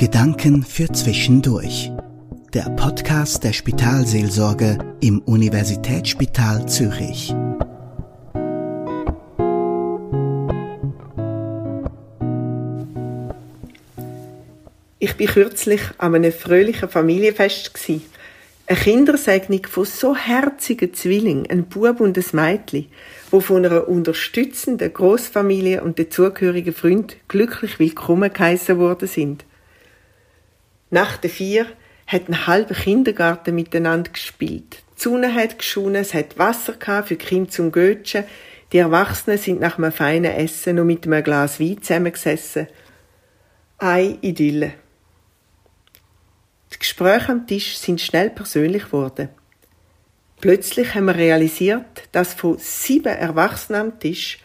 Gedanken für Zwischendurch. Der Podcast der Spitalseelsorge im Universitätsspital Zürich. Ich bin kürzlich an einem fröhlichen Familienfest. Eine Kindersegnung von so herzigen Zwillingen, ein Bub und ein Mädchen, wo von einer unterstützenden Großfamilie und dazugehörigen Freund glücklich willkommen geheißen worden sind. Nach der vier hat ein halber Kindergarten miteinander gespielt. Die Sonne hat geschonen, es hat Wasser für die Kinder zum Götschen. Die Erwachsenen sind nach einem feinen Essen noch mit einem Glas Wein zusammengesessen. Eine Idylle. Die Gespräche am Tisch sind schnell persönlich geworden. Plötzlich haben wir realisiert, dass von sieben Erwachsenen am Tisch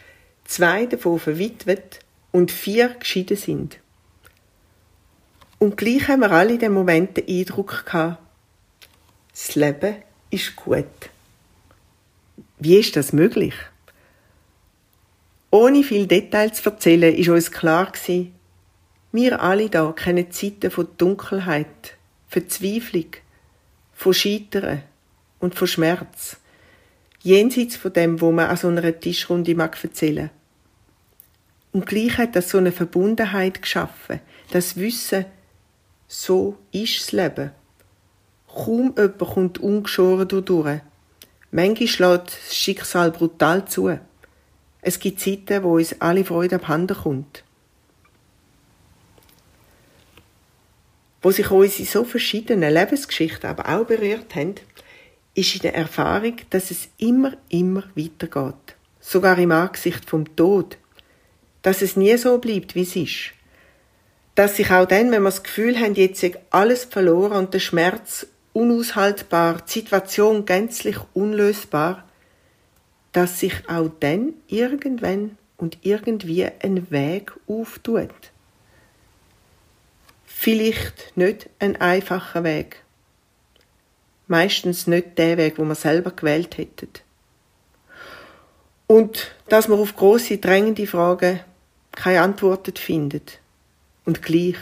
zwei davon verwitwet und vier geschieden sind. Und gleich haben wir alle in dem Moment den Eindruck gehabt, das Leben ist gut. Wie ist das möglich? Ohne viel Details zu erzählen, ist uns klar gewesen, wir alle da kennen Zeiten von Dunkelheit, Verzweiflung, von Scheitern und von Schmerz. Jenseits von dem, wo man an so einer Tischrunde mag erzählen. Und gleich hat das so eine Verbundenheit geschaffen, das Wissen, so ist das Leben. Kaum jemand kommt ungeschoren durch. Manchmal schlägt das Schicksal brutal zu. Es gibt Zeiten, wo uns alle Freude abhanden kommt. Wo sich unsere so verschiedenen Lebensgeschichten aber auch berührt haben, ist in der Erfahrung, dass es immer, immer weitergeht. Sogar im Angesicht vom Tod. Dass es nie so bleibt, wie es ist dass sich auch dann, wenn wir das Gefühl haben, jetzt ist alles verloren und der Schmerz unaushaltbar, die Situation gänzlich unlösbar, dass sich auch dann irgendwann und irgendwie ein Weg auftut. Vielleicht nicht ein einfacher Weg. Meistens nicht der Weg, wo man selber gewählt hätten. Und dass man auf große drängende Fragen keine Antworten findet und gleich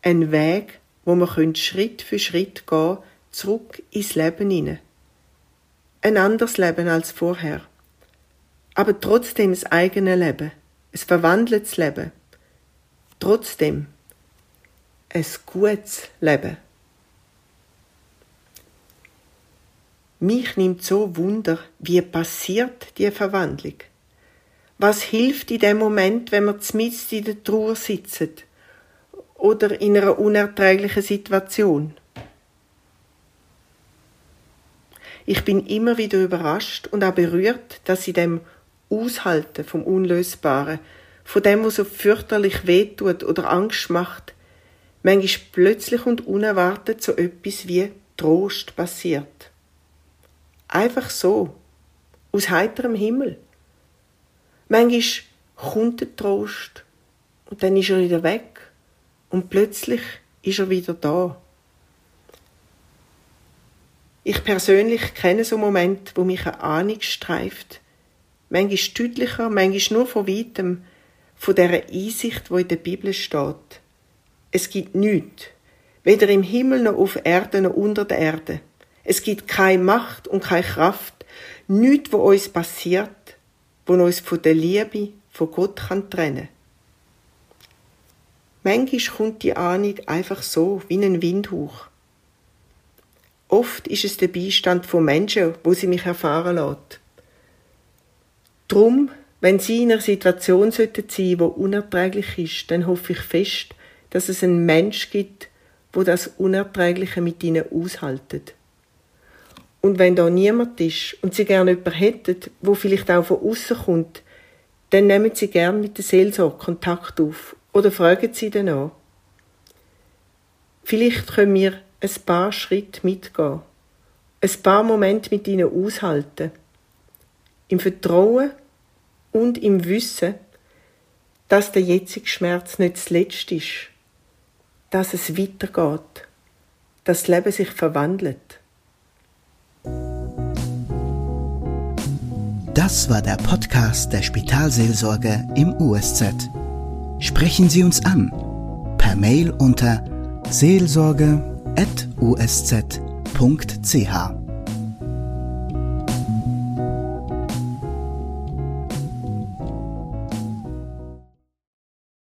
ein Weg, wo man Schritt für Schritt gehen zurück ins Leben hinein. Ein anderes Leben als vorher. Aber trotzdem das eigene Leben. Es verwandeltes Leben. Trotzdem ein gutes Leben. Mich nimmt so Wunder, wie passiert die Verwandlung. Was hilft in dem Moment, wenn wir mitten in der Trauer sitzen oder in einer unerträglichen Situation? Ich bin immer wieder überrascht und auch berührt, dass in dem Aushalten vom Unlösbaren, von dem, was so fürchterlich wehtut oder Angst macht, manchmal plötzlich und unerwartet so etwas wie Trost passiert. Einfach so, aus heiterem Himmel. Manchmal kommt der Trost und dann ist er wieder weg und plötzlich ist er wieder da. Ich persönlich kenne so Momente, wo mich eine Ahnung streift. Manchmal deutlicher, manchmal nur von weitem, von der Einsicht, wo in der Bibel steht. Es gibt nichts, weder im Himmel noch auf Erde noch unter der Erde. Es gibt keine Macht und keine Kraft, nichts, wo uns passiert, wo uns von der Liebe von Gott kann trennen Manchmal kommt die Ahnung einfach so, wie ein Windhauch. Oft ist es der Beistand von Menschen, wo sie mich erfahren lässt. Drum, wenn Sie in einer Situation sein sollten die unerträglich ist, dann hoffe ich fest, dass es einen Mensch gibt, wo das Unerträgliche mit Ihnen aushaltet. Und wenn da niemand ist und Sie gerne jemanden hätten, wo vielleicht auch von außen kommt, dann nehmen Sie gern mit der Seelsorge Kontakt auf oder fragen Sie dann an. Vielleicht können wir ein paar Schritte mitgehen, ein paar Momente mit Ihnen aushalten, im Vertrauen und im Wissen, dass der jetzige Schmerz nicht das Letzte ist, dass es weitergeht, dass das Leben sich verwandelt. Das war der Podcast der Spitalseelsorge im USZ. Sprechen Sie uns an per Mail unter seelsorge.usz.ch.